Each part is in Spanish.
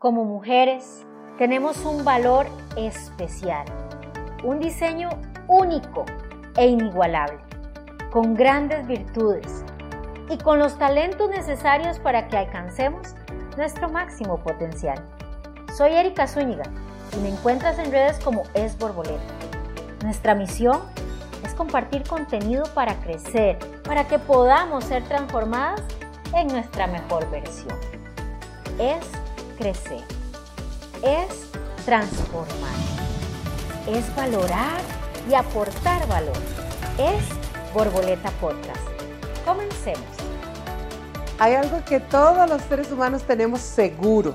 Como mujeres tenemos un valor especial, un diseño único e inigualable, con grandes virtudes y con los talentos necesarios para que alcancemos nuestro máximo potencial. Soy Erika Zúñiga y me encuentras en redes como Es Borboleta. Nuestra misión es compartir contenido para crecer, para que podamos ser transformadas en nuestra mejor versión. Es crecer, es transformar, es valorar y aportar valor. Es Borboleta Podcast. Comencemos. Hay algo que todos los seres humanos tenemos seguro,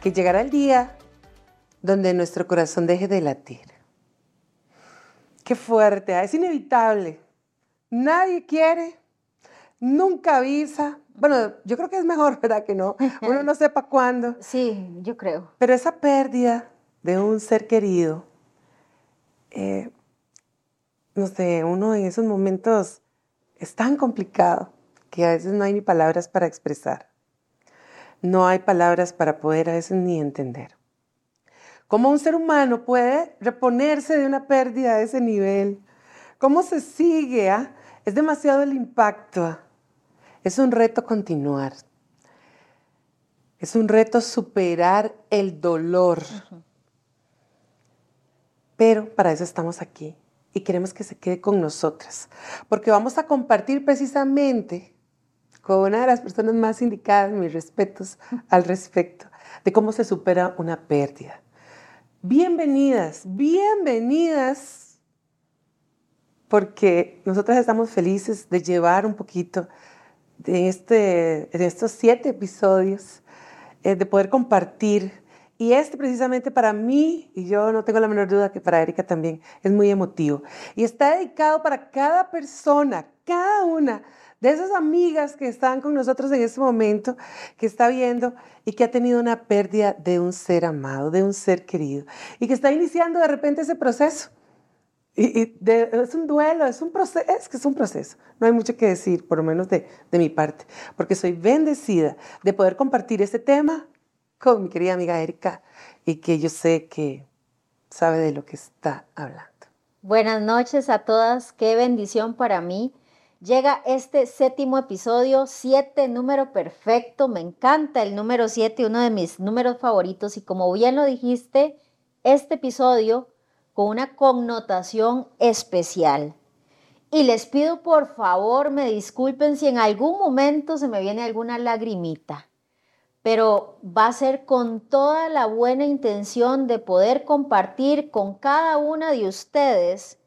que llegará el día donde nuestro corazón deje de latir. Qué fuerte, ah, es inevitable. Nadie quiere, nunca avisa, bueno, yo creo que es mejor, ¿verdad? Que no, uno no sepa cuándo. Sí, yo creo. Pero esa pérdida de un ser querido, eh, no sé, uno en esos momentos es tan complicado que a veces no hay ni palabras para expresar. No hay palabras para poder a veces ni entender. ¿Cómo un ser humano puede reponerse de una pérdida de ese nivel? ¿Cómo se sigue? Ah? Es demasiado el impacto. Es un reto continuar. Es un reto superar el dolor. Pero para eso estamos aquí y queremos que se quede con nosotras, porque vamos a compartir precisamente con una de las personas más indicadas, mis respetos al respecto, de cómo se supera una pérdida. Bienvenidas, bienvenidas, porque nosotras estamos felices de llevar un poquito de, este, de estos siete episodios, eh, de poder compartir. Y este precisamente para mí, y yo no tengo la menor duda que para Erika también, es muy emotivo. Y está dedicado para cada persona, cada una de esas amigas que están con nosotros en este momento, que está viendo y que ha tenido una pérdida de un ser amado, de un ser querido, y que está iniciando de repente ese proceso y, es un duelo, es un proceso, es que es un proceso. No hay mucho que decir, por lo menos de, mi parte, porque soy bendecida de poder compartir este tema con mi querida amiga Erika y que yo sé que sabe de lo que está hablando. Buenas noches a todas, qué bendición para mí. Llega este séptimo episodio, siete, número perfecto, me encanta el número siete, uno de mis números favoritos y como bien lo dijiste, este episodio con una connotación especial. Y les pido por favor me disculpen si en algún momento se me viene alguna lagrimita, pero va a ser con toda la buena intención de poder compartir con cada una de ustedes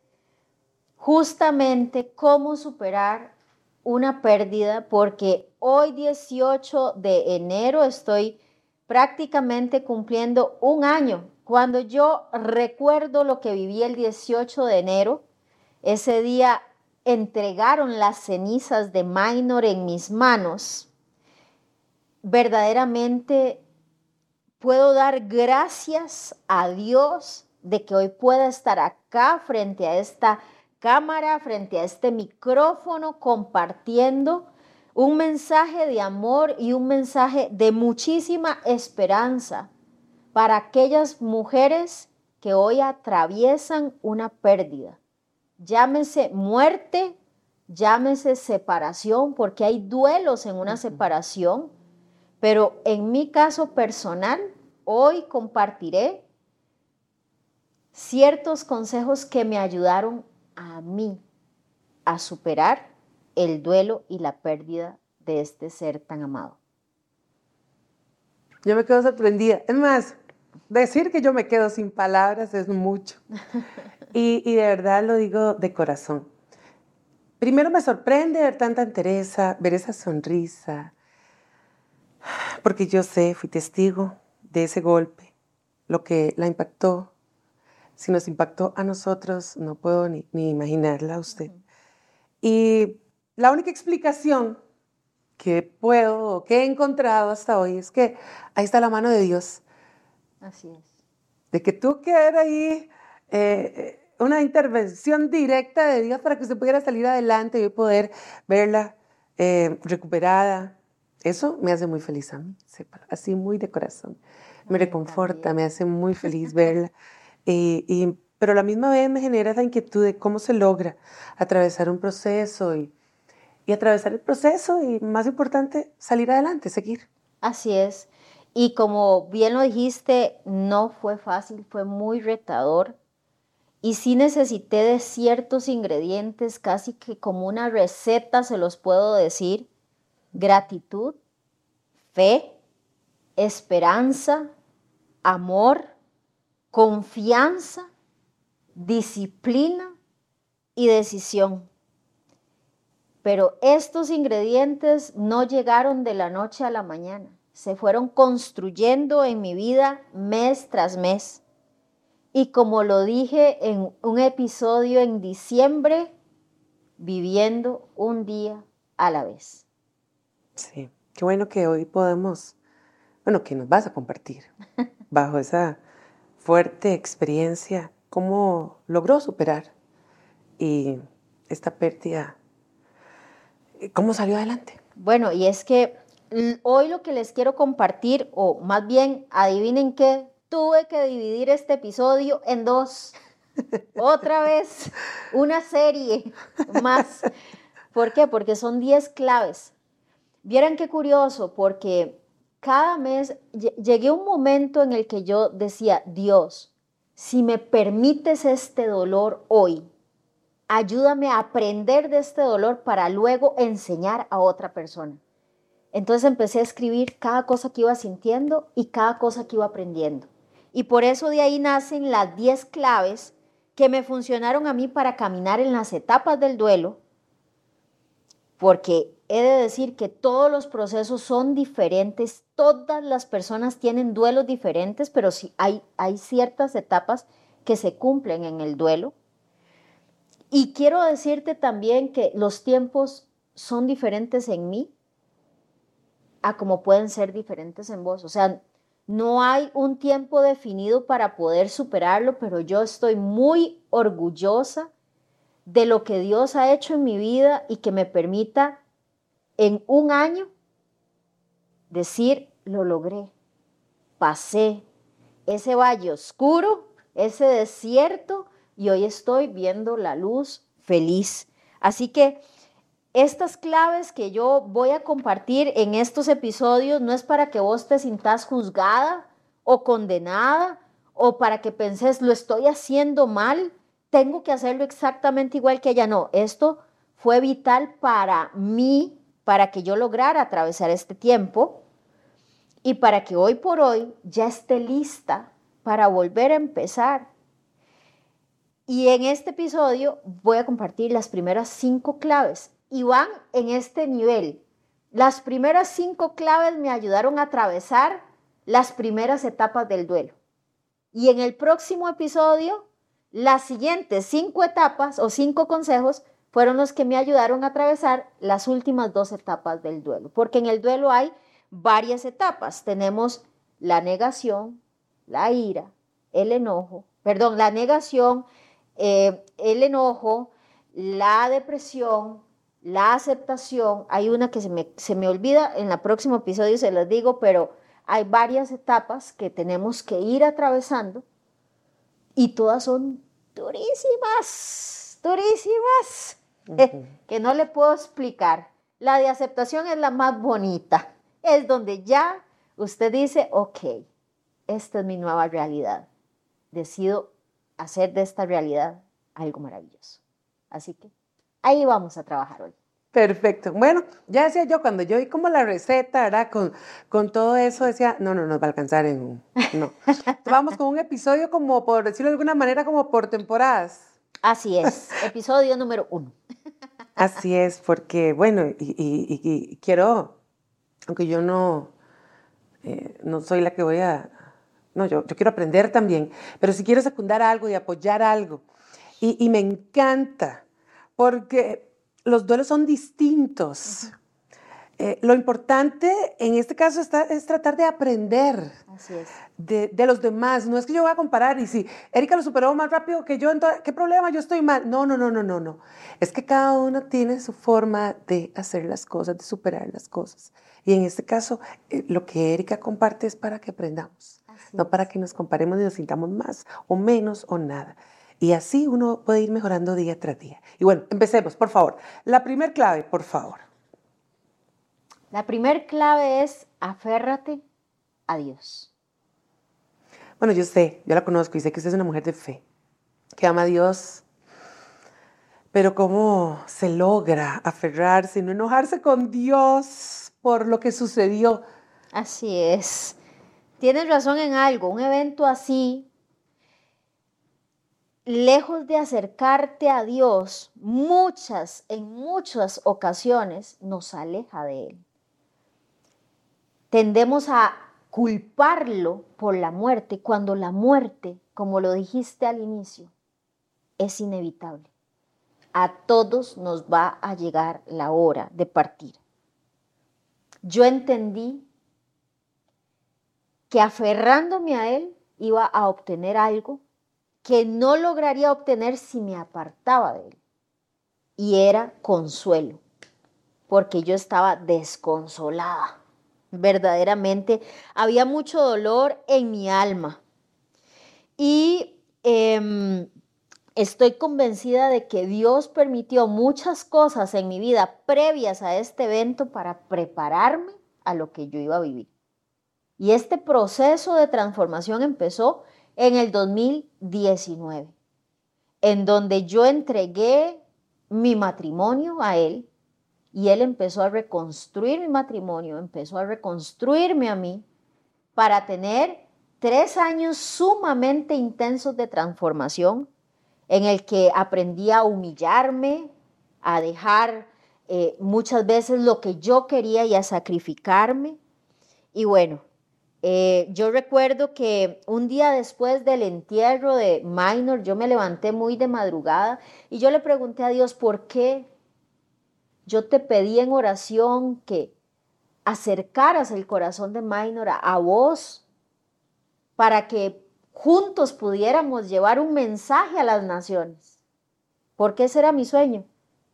justamente cómo superar una pérdida, porque hoy 18 de enero estoy prácticamente cumpliendo un año cuando yo recuerdo lo que viví el 18 de enero, ese día entregaron las cenizas de Minor en mis manos, verdaderamente puedo dar gracias a Dios de que hoy pueda estar acá frente a esta cámara, frente a este micrófono, compartiendo un mensaje de amor y un mensaje de muchísima esperanza para aquellas mujeres que hoy atraviesan una pérdida. Llámese muerte, llámese separación, porque hay duelos en una separación, pero en mi caso personal, hoy compartiré ciertos consejos que me ayudaron a mí a superar el duelo y la pérdida de este ser tan amado. Yo me quedo sorprendida. Es más, decir que yo me quedo sin palabras es mucho. Y, de verdad lo digo de corazón. Primero me sorprende ver tanta entereza, ver esa sonrisa, porque yo sé, fui testigo de ese golpe, lo que la impactó. Si nos impactó a nosotros, no puedo ni, ni imaginarla a usted. Y la única explicación que puedo, que he encontrado hasta hoy, es que ahí está la mano de Dios Así es. De que tú que ahí eh, eh, una intervención directa de Dios para que usted pudiera salir adelante y poder verla eh, recuperada, eso me hace muy feliz a mí, así muy de corazón. Me reconforta, me hace muy feliz verla. Y, pero a la misma vez me genera esa inquietud de cómo se logra atravesar un proceso y, y atravesar el proceso y, más importante, salir adelante, seguir. Así es. Y como bien lo dijiste, no fue fácil, fue muy retador. Y sí necesité de ciertos ingredientes, casi que como una receta se los puedo decir. Gratitud, fe, esperanza, amor, confianza, disciplina y decisión. Pero estos ingredientes no llegaron de la noche a la mañana se fueron construyendo en mi vida mes tras mes. Y como lo dije en un episodio en diciembre, viviendo un día a la vez. Sí, qué bueno que hoy podemos, bueno, que nos vas a compartir bajo esa fuerte experiencia, cómo logró superar y esta pérdida, cómo salió adelante. Bueno, y es que hoy lo que les quiero compartir, o más bien, adivinen qué, tuve que dividir este episodio en dos. Otra vez, una serie más. ¿Por qué? Porque son 10 claves. Vieran qué curioso, porque cada mes llegué a un momento en el que yo decía, Dios, si me permites este dolor hoy, ayúdame a aprender de este dolor para luego enseñar a otra persona. Entonces empecé a escribir cada cosa que iba sintiendo y cada cosa que iba aprendiendo. Y por eso de ahí nacen las 10 claves que me funcionaron a mí para caminar en las etapas del duelo, porque he de decir que todos los procesos son diferentes, todas las personas tienen duelos diferentes, pero sí hay, hay ciertas etapas que se cumplen en el duelo. Y quiero decirte también que los tiempos son diferentes en mí a como pueden ser diferentes en vos. O sea, no hay un tiempo definido para poder superarlo, pero yo estoy muy orgullosa de lo que Dios ha hecho en mi vida y que me permita en un año decir, lo logré, pasé ese valle oscuro, ese desierto, y hoy estoy viendo la luz feliz. Así que estas claves que yo voy a compartir en estos episodios no es para que vos te sintas juzgada o condenada o para que penses lo estoy haciendo mal, tengo que hacerlo exactamente igual que ella. No, esto fue vital para mí, para que yo lograra atravesar este tiempo y para que hoy por hoy ya esté lista para volver a empezar. Y en este episodio voy a compartir las primeras cinco claves y van en este nivel. Las primeras cinco claves me ayudaron a atravesar las primeras etapas del duelo. Y en el próximo episodio, las siguientes cinco etapas o cinco consejos fueron los que me ayudaron a atravesar las últimas dos etapas del duelo. Porque en el duelo hay varias etapas. Tenemos la negación, la ira, el enojo, perdón, la negación, eh, el enojo, la depresión, la aceptación, hay una que se me, se me olvida, en el próximo episodio se las digo, pero hay varias etapas que tenemos que ir atravesando y todas son durísimas, durísimas, que no le puedo explicar. La de aceptación es la más bonita, es donde ya usted dice, ok, esta es mi nueva realidad, decido hacer de esta realidad algo maravilloso. Así que Ahí vamos a trabajar hoy. Perfecto. Bueno, ya decía yo, cuando yo vi como la receta, ¿verdad? Con, con todo eso, decía, no, no nos va a alcanzar en un... No. Vamos con un episodio como, por decirlo de alguna manera, como por temporadas. Así es, episodio número uno. Así es, porque, bueno, y, quiero, aunque yo no, eh, no soy la que voy a... No, yo, yo quiero aprender también, pero si quiero secundar algo y apoyar algo. y me encanta porque los duelos son distintos. Eh, lo importante en este caso está, es tratar de aprender De, de, los demás. No es que yo voy a comparar y si Erika lo superó más rápido que yo, entonces, ¿qué problema? Yo estoy mal. No, no, no, no, no, no. Es que cada uno tiene su forma de hacer las cosas, de superar las cosas. Y en este caso, eh, lo que Erika comparte es para que aprendamos, no para que nos comparemos y nos sintamos más o menos o nada. Y así uno puede ir mejorando día tras día. Y bueno, empecemos, por favor. La primer clave, por favor. La primer clave es aférrate a Dios. Bueno, yo sé, yo la conozco y sé que usted es una mujer de fe, que ama a Dios. Pero ¿cómo se logra aferrarse y no enojarse con Dios por lo que sucedió? Así es. Tienes razón en algo. Un evento así lejos de acercarte a Dios, muchas, en muchas ocasiones nos aleja de Él. Tendemos a culparlo por la muerte cuando la muerte, como lo dijiste al inicio, es inevitable. A todos nos va a llegar la hora de partir. Yo entendí que aferrándome a Él iba a obtener algo que no lograría obtener si me apartaba de él. Y era consuelo, porque yo estaba desconsolada. Verdaderamente había mucho dolor en mi alma. Y em, estoy convencida de que Dios permitió muchas cosas en mi vida previas a este evento para prepararme a lo que yo iba a vivir. Y este proceso de transformación empezó en el 2019, en donde yo entregué mi matrimonio a él y él empezó a reconstruir mi matrimonio, empezó a reconstruirme a mí para tener tres años sumamente intensos de transformación en el que aprendí a humillarme, a dejar eh, muchas veces lo que yo quería y a sacrificarme. Y bueno, eh, yo recuerdo que un día después del entierro de Minor, yo me levanté muy de madrugada y yo le pregunté a Dios, ¿por qué? Yo te pedí en oración que acercaras el corazón de Minor a, vos para que juntos pudiéramos llevar un mensaje a las naciones. Porque ese era mi sueño,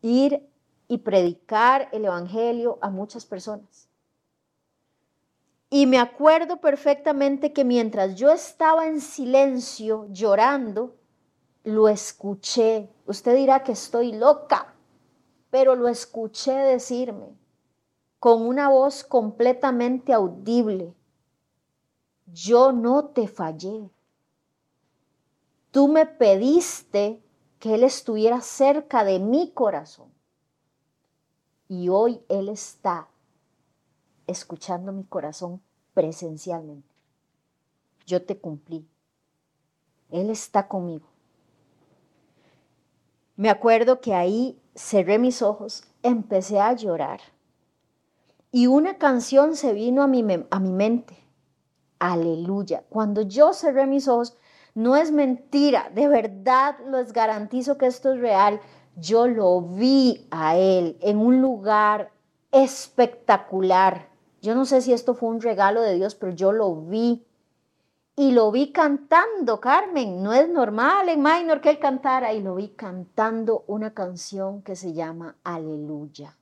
ir y predicar el Evangelio a muchas personas. Y me acuerdo perfectamente que mientras yo estaba en silencio llorando, lo escuché. Usted dirá que estoy loca, pero lo escuché decirme con una voz completamente audible. Yo no te fallé. Tú me pediste que Él estuviera cerca de mi corazón. Y hoy Él está escuchando mi corazón presencialmente. Yo te cumplí. Él está conmigo. Me acuerdo que ahí cerré mis ojos, empecé a llorar y una canción se vino a mi, a mi mente. Aleluya. Cuando yo cerré mis ojos, no es mentira, de verdad les garantizo que esto es real. Yo lo vi a él en un lugar espectacular yo no sé si esto fue un regalo de Dios, pero yo lo vi. Y lo vi cantando, Carmen. No es normal en Minor que él cantara. Y lo vi cantando una canción que se llama Aleluya.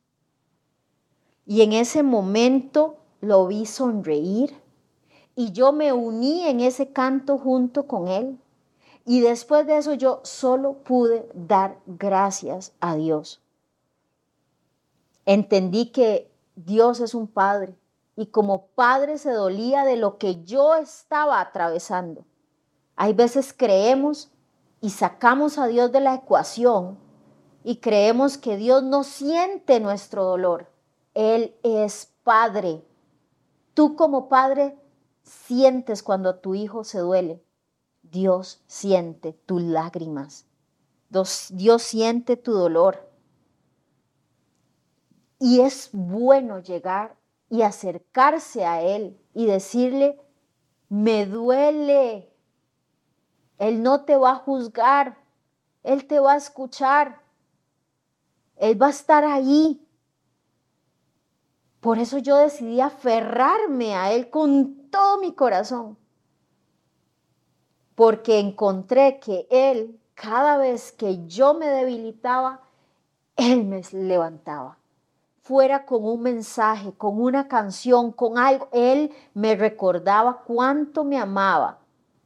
Y en ese momento lo vi sonreír. Y yo me uní en ese canto junto con él. Y después de eso yo solo pude dar gracias a Dios. Entendí que Dios es un Padre y como padre se dolía de lo que yo estaba atravesando. Hay veces creemos y sacamos a Dios de la ecuación y creemos que Dios no siente nuestro dolor. Él es padre. Tú como padre sientes cuando tu hijo se duele. Dios siente tus lágrimas. Dios, siente tu dolor. Y es bueno llegar y acercarse a Él y decirle, me duele. Él no te va a juzgar, Él te va a escuchar, Él va a estar ahí. Por eso yo decidí aferrarme a Él con todo mi corazón. Porque encontré que Él, cada vez que yo me debilitaba, Él me levantaba. Fuera con un mensaje, con una canción, con algo. Él me recordaba cuánto me amaba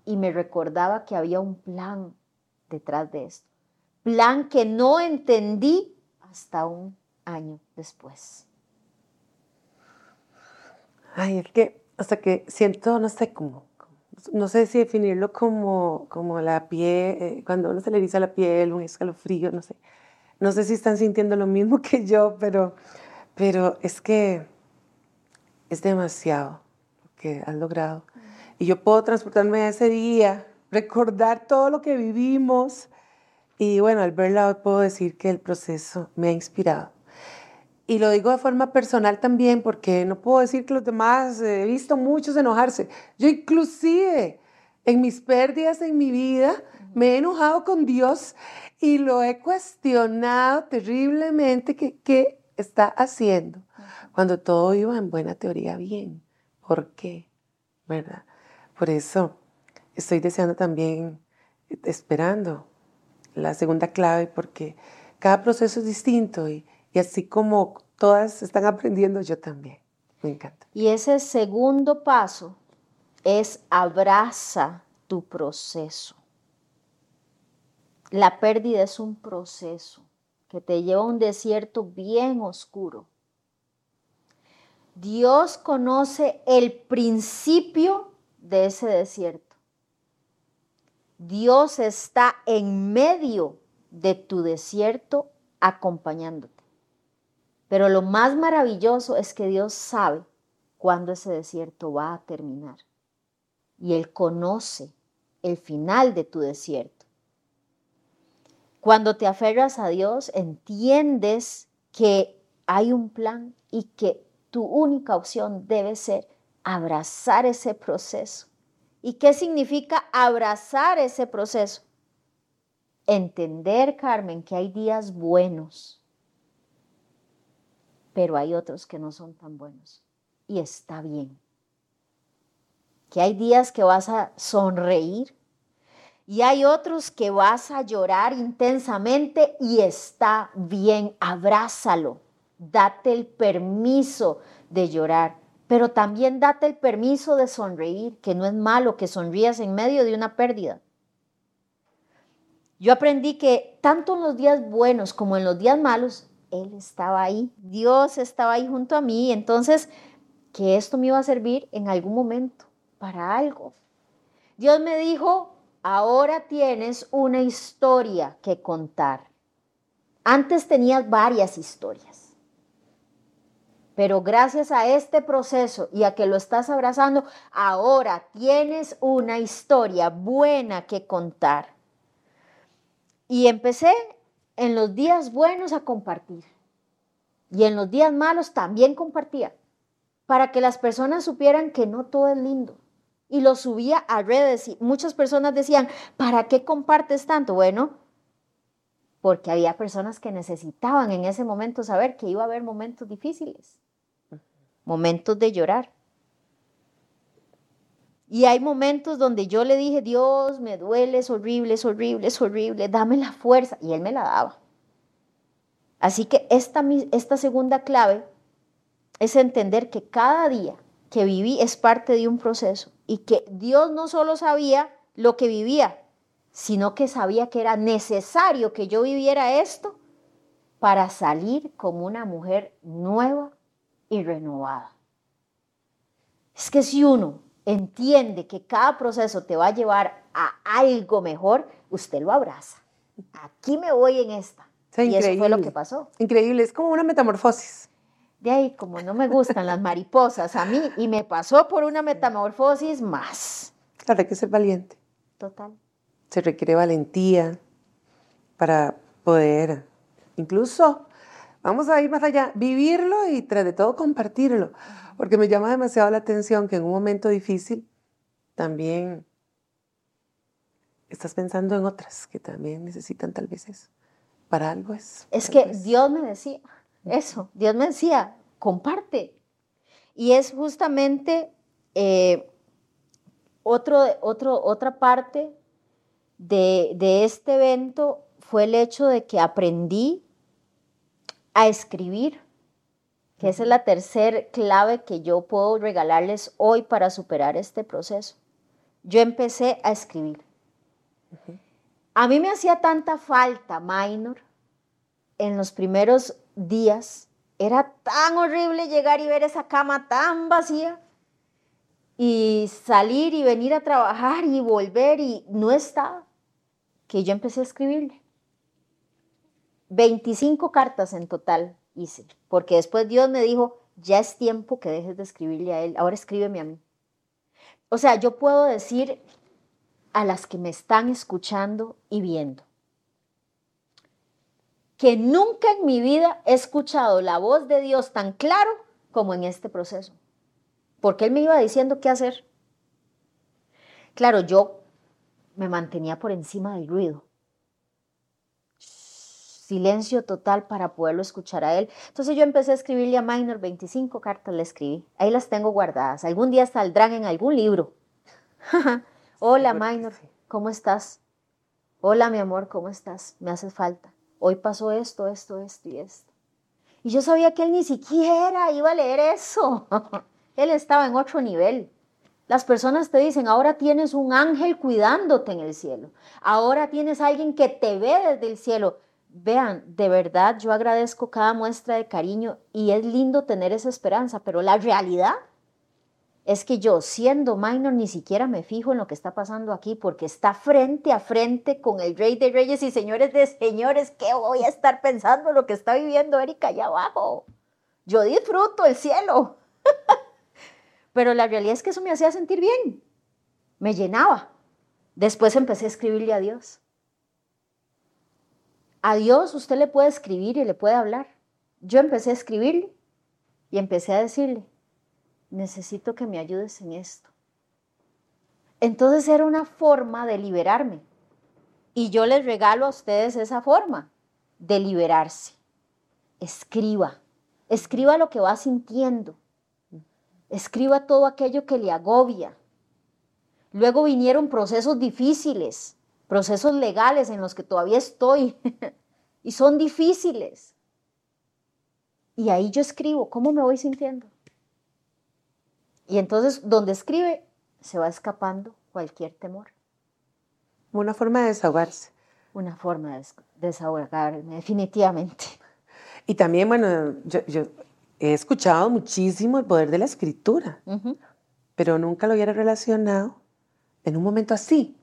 y me recordaba que había un plan detrás de esto. Plan que no entendí hasta un año después. Ay, es que hasta que siento, no sé cómo, no sé si definirlo como, como la piel, eh, cuando uno se le eriza la piel, un escalofrío, no sé. No sé si están sintiendo lo mismo que yo, pero, pero es que es demasiado lo que has logrado. Y yo puedo transportarme a ese día, recordar todo lo que vivimos. Y bueno, al verla hoy puedo decir que el proceso me ha inspirado y lo digo de forma personal también porque no puedo decir que los demás, eh, he visto muchos enojarse. Yo inclusive en mis pérdidas en mi vida me he enojado con Dios y lo he cuestionado terriblemente que qué está haciendo cuando todo iba en buena teoría bien. ¿Por qué? ¿Verdad? Por eso estoy deseando también, esperando la segunda clave porque cada proceso es distinto y y así como todas están aprendiendo, yo también. Me encanta. Y ese segundo paso es abraza tu proceso. La pérdida es un proceso que te lleva a un desierto bien oscuro. Dios conoce el principio de ese desierto. Dios está en medio de tu desierto acompañándote. Pero lo más maravilloso es que Dios sabe cuándo ese desierto va a terminar. Y Él conoce el final de tu desierto. Cuando te aferras a Dios, entiendes que hay un plan y que tu única opción debe ser abrazar ese proceso. ¿Y qué significa abrazar ese proceso? Entender, Carmen, que hay días buenos pero hay otros que no son tan buenos. Y está bien. Que hay días que vas a sonreír y hay otros que vas a llorar intensamente y está bien. Abrázalo. Date el permiso de llorar, pero también date el permiso de sonreír, que no es malo que sonrías en medio de una pérdida. Yo aprendí que tanto en los días buenos como en los días malos él estaba ahí, Dios estaba ahí junto a mí, entonces que esto me iba a servir en algún momento para algo. Dios me dijo, ahora tienes una historia que contar. Antes tenías varias historias, pero gracias a este proceso y a que lo estás abrazando, ahora tienes una historia buena que contar. Y empecé en los días buenos a compartir y en los días malos también compartía para que las personas supieran que no todo es lindo. Y lo subía a redes y muchas personas decían, ¿para qué compartes tanto? Bueno, porque había personas que necesitaban en ese momento saber que iba a haber momentos difíciles, momentos de llorar. Y hay momentos donde yo le dije, Dios, me duele, es horrible, es horrible, es horrible, dame la fuerza. Y Él me la daba. Así que esta, esta segunda clave es entender que cada día que viví es parte de un proceso y que Dios no solo sabía lo que vivía, sino que sabía que era necesario que yo viviera esto para salir como una mujer nueva y renovada. Es que si uno entiende que cada proceso te va a llevar a algo mejor, usted lo abraza. Aquí me voy en esta. y eso fue lo que pasó. Increíble, es como una metamorfosis. De ahí, como no me gustan las mariposas a mí, y me pasó por una metamorfosis más. Claro, hay que ser valiente. Total. Se requiere valentía para poder, incluso, vamos a ir más allá, vivirlo y tras de todo compartirlo porque me llama demasiado la atención que en un momento difícil también estás pensando en otras que también necesitan tal vez eso. Para algo es. Es que Dios me decía eso, Dios me decía, comparte, Y es justamente eh, otro, otro, otra parte de, de este evento fue el hecho de que aprendí a escribir, que esa es la tercera clave que yo puedo regalarles hoy para superar este proceso. Yo empecé a escribir. A mí me hacía tanta falta, minor, en los primeros días. Era tan horrible llegar y ver esa cama tan vacía y salir y venir a trabajar y volver y no estaba, que yo empecé a escribirle. 25 cartas en total hice, porque después Dios me dijo, ya es tiempo que dejes de escribirle a él, ahora escríbeme a mí. O sea, yo puedo decir a las que me están escuchando y viendo, que nunca en mi vida he escuchado la voz de Dios tan claro como en este proceso, porque Él me iba diciendo qué hacer. Claro, yo me mantenía por encima del ruido. Silencio total para poderlo escuchar a él. Entonces yo empecé a escribirle a Minor 25 cartas, le escribí. Ahí las tengo guardadas. Algún día saldrán en algún libro. Hola Minor, ¿cómo estás? Hola mi amor, ¿cómo estás? Me hace falta. Hoy pasó esto, esto, esto y esto. Y yo sabía que él ni siquiera iba a leer eso. él estaba en otro nivel. Las personas te dicen, ahora tienes un ángel cuidándote en el cielo. Ahora tienes alguien que te ve desde el cielo. Vean, de verdad yo agradezco cada muestra de cariño y es lindo tener esa esperanza, pero la realidad es que yo, siendo minor, ni siquiera me fijo en lo que está pasando aquí porque está frente a frente con el rey de reyes y señores de señores. ¿Qué voy a estar pensando lo que está viviendo Erika allá abajo? Yo disfruto el cielo. Pero la realidad es que eso me hacía sentir bien, me llenaba. Después empecé a escribirle a Dios. A Dios usted le puede escribir y le puede hablar. Yo empecé a escribirle y empecé a decirle, necesito que me ayudes en esto. Entonces era una forma de liberarme. Y yo les regalo a ustedes esa forma de liberarse. Escriba, escriba lo que va sintiendo. Escriba todo aquello que le agobia. Luego vinieron procesos difíciles, procesos legales en los que todavía estoy y son difíciles. Y ahí yo escribo, ¿cómo me voy sintiendo? Y entonces, donde escribe, se va escapando cualquier temor. Una forma de desahogarse. Una forma de desahogarme, definitivamente. Y también, bueno, yo, he escuchado muchísimo el poder de la escritura, pero nunca lo hubiera relacionado en un momento así.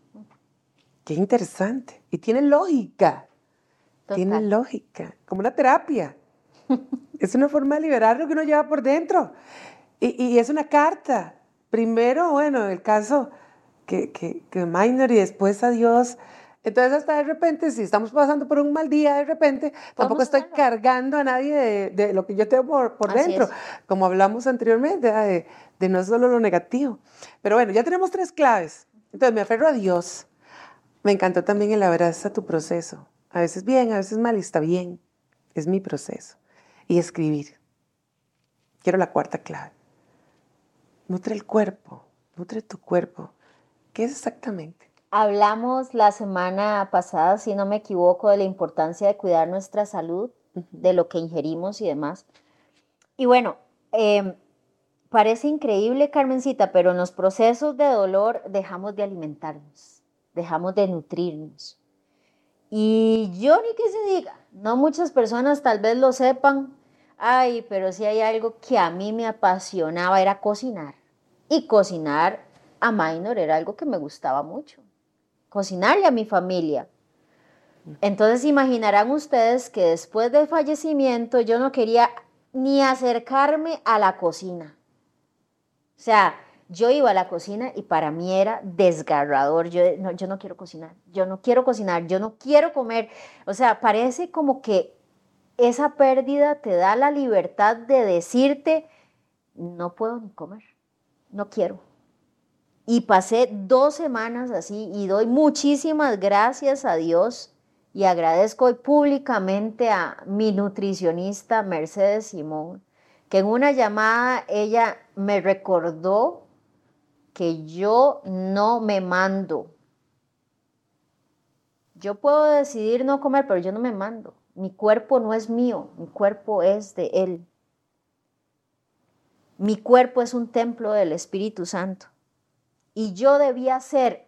Qué interesante. Y tiene lógica. Tiene lógica, como una terapia. es una forma de liberar lo que uno lleva por dentro. Y, es una carta. Primero, bueno, el caso que, que, que Minor y después a Dios. Entonces, hasta de repente, si estamos pasando por un mal día, de repente, tampoco estoy cargando a nadie de, lo que yo tengo por, por dentro, como hablamos anteriormente, de, de, no solo lo negativo. Pero bueno, ya tenemos tres claves. Entonces, me aferro a Dios. Me encantó también el abrazo a tu proceso. A veces bien, a veces mal, y está bien. Es mi proceso. Y escribir. Quiero la cuarta clave. Nutre el cuerpo, nutre tu cuerpo. ¿Qué es exactamente? Hablamos la semana pasada, si no me equivoco, de la importancia de cuidar nuestra salud, de lo que ingerimos y demás. Y bueno, em, parece increíble, Carmencita, pero en los procesos de dolor dejamos de alimentarnos, dejamos de nutrirnos. Y yo ni que se diga, no muchas personas tal vez lo sepan, ay, pero si hay algo que a mí me apasionaba era cocinar. Y cocinar a Minor era algo que me gustaba mucho. Cocinarle a mi familia. Entonces imaginarán ustedes que después del fallecimiento yo no quería ni acercarme a la cocina. O sea, yo iba a la cocina y para mí era desgarrador. Yo no, yo no quiero cocinar, yo no quiero cocinar, yo no quiero comer. O sea, parece como que esa pérdida te da la libertad de decirte, no puedo ni comer no quiero. Y pasé dos semanas así y doy muchísimas gracias a Dios y agradezco públicamente a mi nutricionista Mercedes Simón, que en una llamada ella me recordó que yo no me mando. Yo puedo decidir no comer, pero yo no me mando. Mi cuerpo no es mío, mi cuerpo es de Él. Mi cuerpo es un templo del Espíritu Santo. Y yo debía ser,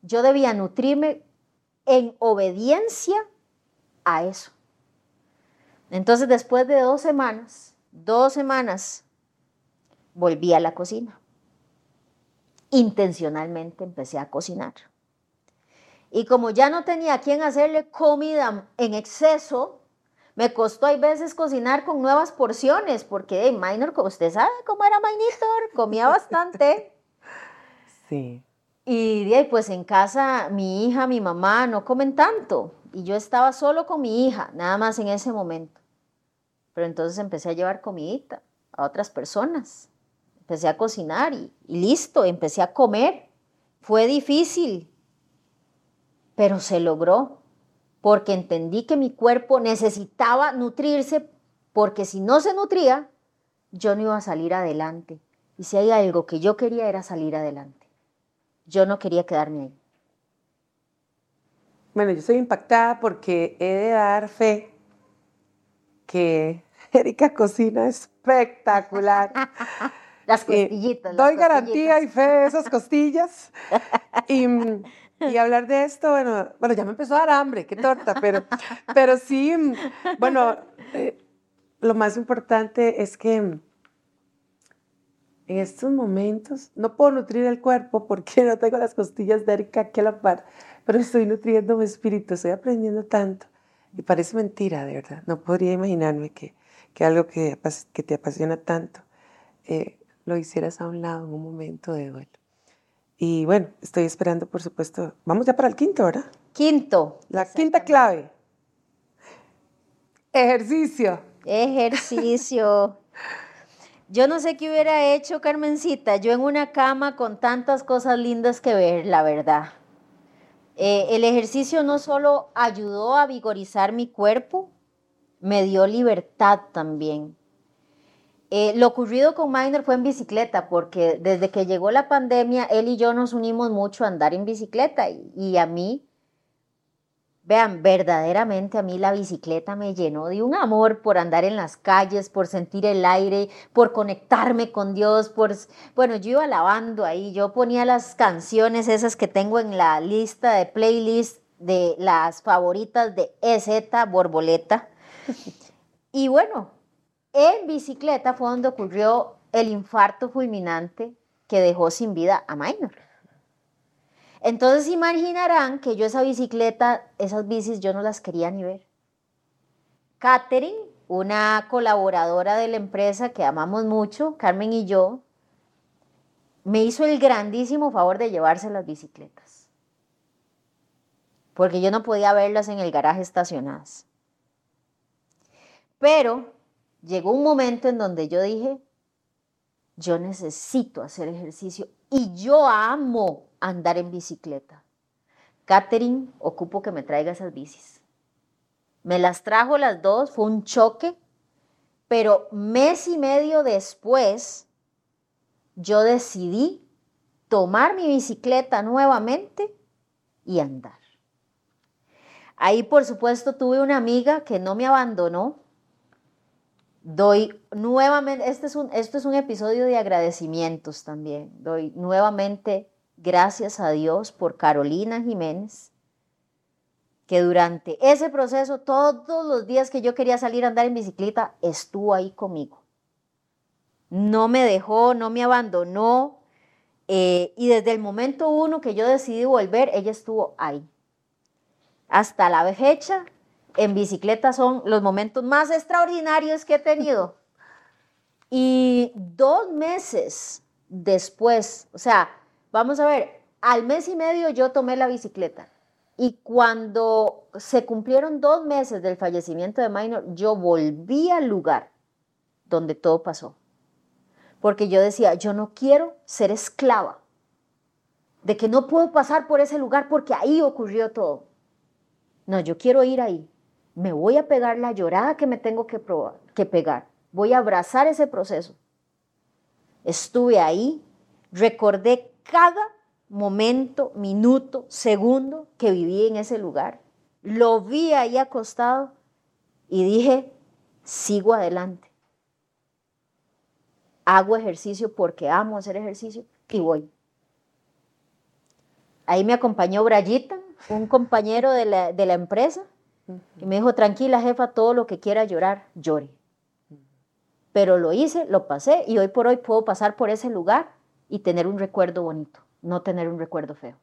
yo debía nutrirme en obediencia a eso. Entonces, después de dos semanas, dos semanas, volví a la cocina. Intencionalmente empecé a cocinar. Y como ya no tenía a quien hacerle comida en exceso, me costó hay veces cocinar con nuevas porciones, porque hey, Minor, como usted sabe cómo era Minor, comía bastante. Sí. Y pues en casa mi hija, mi mamá no comen tanto. Y yo estaba solo con mi hija, nada más en ese momento. Pero entonces empecé a llevar comidita a otras personas. Empecé a cocinar y, listo, empecé a comer. Fue difícil, pero se logró porque entendí que mi cuerpo necesitaba nutrirse porque si no se nutría, yo no iba a salir adelante. Y si hay algo que yo quería era salir adelante. Yo no quería quedarme ahí. Bueno, yo estoy impactada porque he de dar fe que Erika cocina espectacular. las costillitas. doy garantía y fe de esas costillas. y, y, hablar de esto, bueno, bueno, ya me empezó a dar hambre, qué torta, pero, pero sí, bueno, eh, lo más importante es que en estos momentos no puedo nutrir el cuerpo porque no tengo las costillas de Erika aquí a la par, pero estoy nutriendo mi espíritu, estoy aprendiendo tanto. Y parece mentira, de verdad. No podría imaginarme que, que algo que, que, te apasiona tanto eh, lo hicieras a un lado en un momento de duelo. Y bueno, estoy esperando, por supuesto. Vamos ya para el quinto, ¿verdad? Quinto. La quinta clave. Ejercicio. Ejercicio. Yo no sé qué hubiera hecho, Carmencita, yo en una cama con tantas cosas lindas que ver, la verdad. Eh, el ejercicio no solo ayudó a vigorizar mi cuerpo, me dio libertad también. Eh, lo ocurrido con Miner fue en bicicleta, porque desde que llegó la pandemia, él y yo nos unimos mucho a andar en bicicleta y a mí Vean, verdaderamente a mí la bicicleta me llenó de un amor por andar en las calles, por sentir el aire, por conectarme con Dios, por, bueno, yo iba lavando ahí, yo ponía las canciones esas que tengo en la lista de playlist de las favoritas de EZ Borboleta. Y bueno, en bicicleta fue donde ocurrió el infarto fulminante que dejó sin vida a Minor. Entonces imaginarán que yo esa bicicleta, esas bicis yo no las quería ni ver. Catherine, una colaboradora de la empresa que amamos mucho, Carmen y yo, me hizo el grandísimo favor de llevarse las bicicletas. Porque yo no podía verlas en el garaje estacionadas. Pero llegó un momento en donde yo dije, yo necesito hacer ejercicio y yo amo andar en bicicleta. Catherine, ocupo que me traiga esas bicis. Me las trajo las dos, fue un choque, pero mes y medio después yo decidí tomar mi bicicleta nuevamente y andar. Ahí, por supuesto, tuve una amiga que no me abandonó. Doy nuevamente, este es un, es un episodio de agradecimientos también. Doy nuevamente gracias a Dios por Carolina Jiménez, que durante ese proceso, todos los días que yo quería salir a andar en bicicleta, estuvo ahí conmigo. No me dejó, no me abandonó. Eh, y desde el momento uno que yo decidí volver, ella estuvo ahí. Hasta la fecha, en bicicleta son los momentos más extraordinarios que he tenido. Y dos meses después, o sea, Vamos a ver, al mes y medio yo tomé la bicicleta y cuando se cumplieron dos meses del fallecimiento de Minor, yo volví al lugar donde todo pasó. Porque yo decía, yo no quiero ser esclava de que no puedo pasar por ese lugar porque ahí ocurrió todo. No, yo quiero ir ahí. Me voy a pegar la llorada que me tengo que, probar, que pegar. voy a abrazar ese proceso. Estuve ahí, recordé cada momento, minuto, segundo que viví en ese lugar. Lo vi ahí acostado y dije, sigo adelante. Hago ejercicio porque amo hacer ejercicio y voy. Ahí me acompañó Brayita, un compañero de la, de la empresa, y me dijo, tranquila jefa, todo lo que quiera llorar, llore. Pero lo hice, lo pasé y hoy por hoy puedo pasar por ese lugar y tener un recuerdo bonito, no tener un recuerdo feo.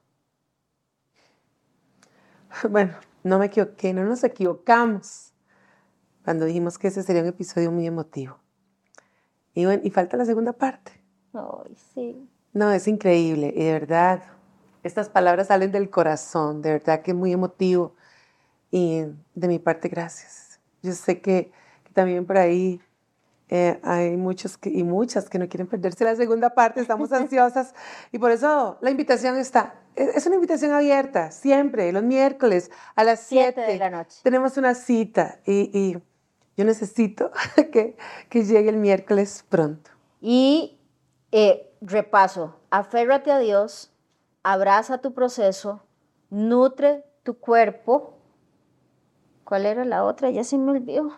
Bueno, no me equivoqué, no nos equivocamos cuando dijimos que ese sería un episodio muy emotivo. Y bueno, y falta la segunda parte. Ay, sí. No, es increíble y de verdad, estas palabras salen del corazón, de verdad que es muy emotivo y de mi parte gracias. Yo sé que, que también por ahí eh, hay muchos que, y muchas que no quieren perderse la segunda parte, estamos ansiosas y por eso la invitación está. Es una invitación abierta, siempre, los miércoles a las 7 de la noche. Tenemos una cita y, y yo necesito que, que, llegue el miércoles pronto. Y eh, repaso, aférrate a Dios, abraza tu proceso, nutre tu cuerpo. ¿Cuál era la otra? Ya se me olvidó.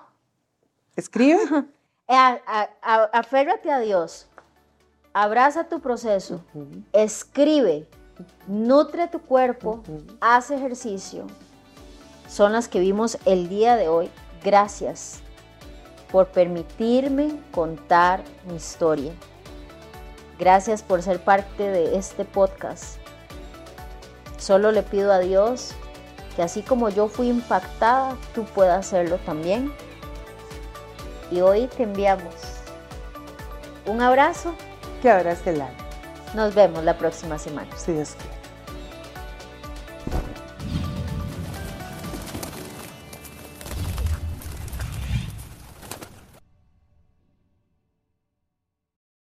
Escribe. aférrate a Dios, abraza tu proceso, escribe, nutre tu cuerpo, haz ejercicio. Son las que vimos el día de hoy. Gracias por permitirme contar mi historia. Gracias por ser parte de este podcast. Solo le pido a Dios que así como yo fui impactada, tú puedas hacerlo también y hoy te enviamos un abrazo que abrace el alma. Nos vemos la próxima semana. Si Dios quiere.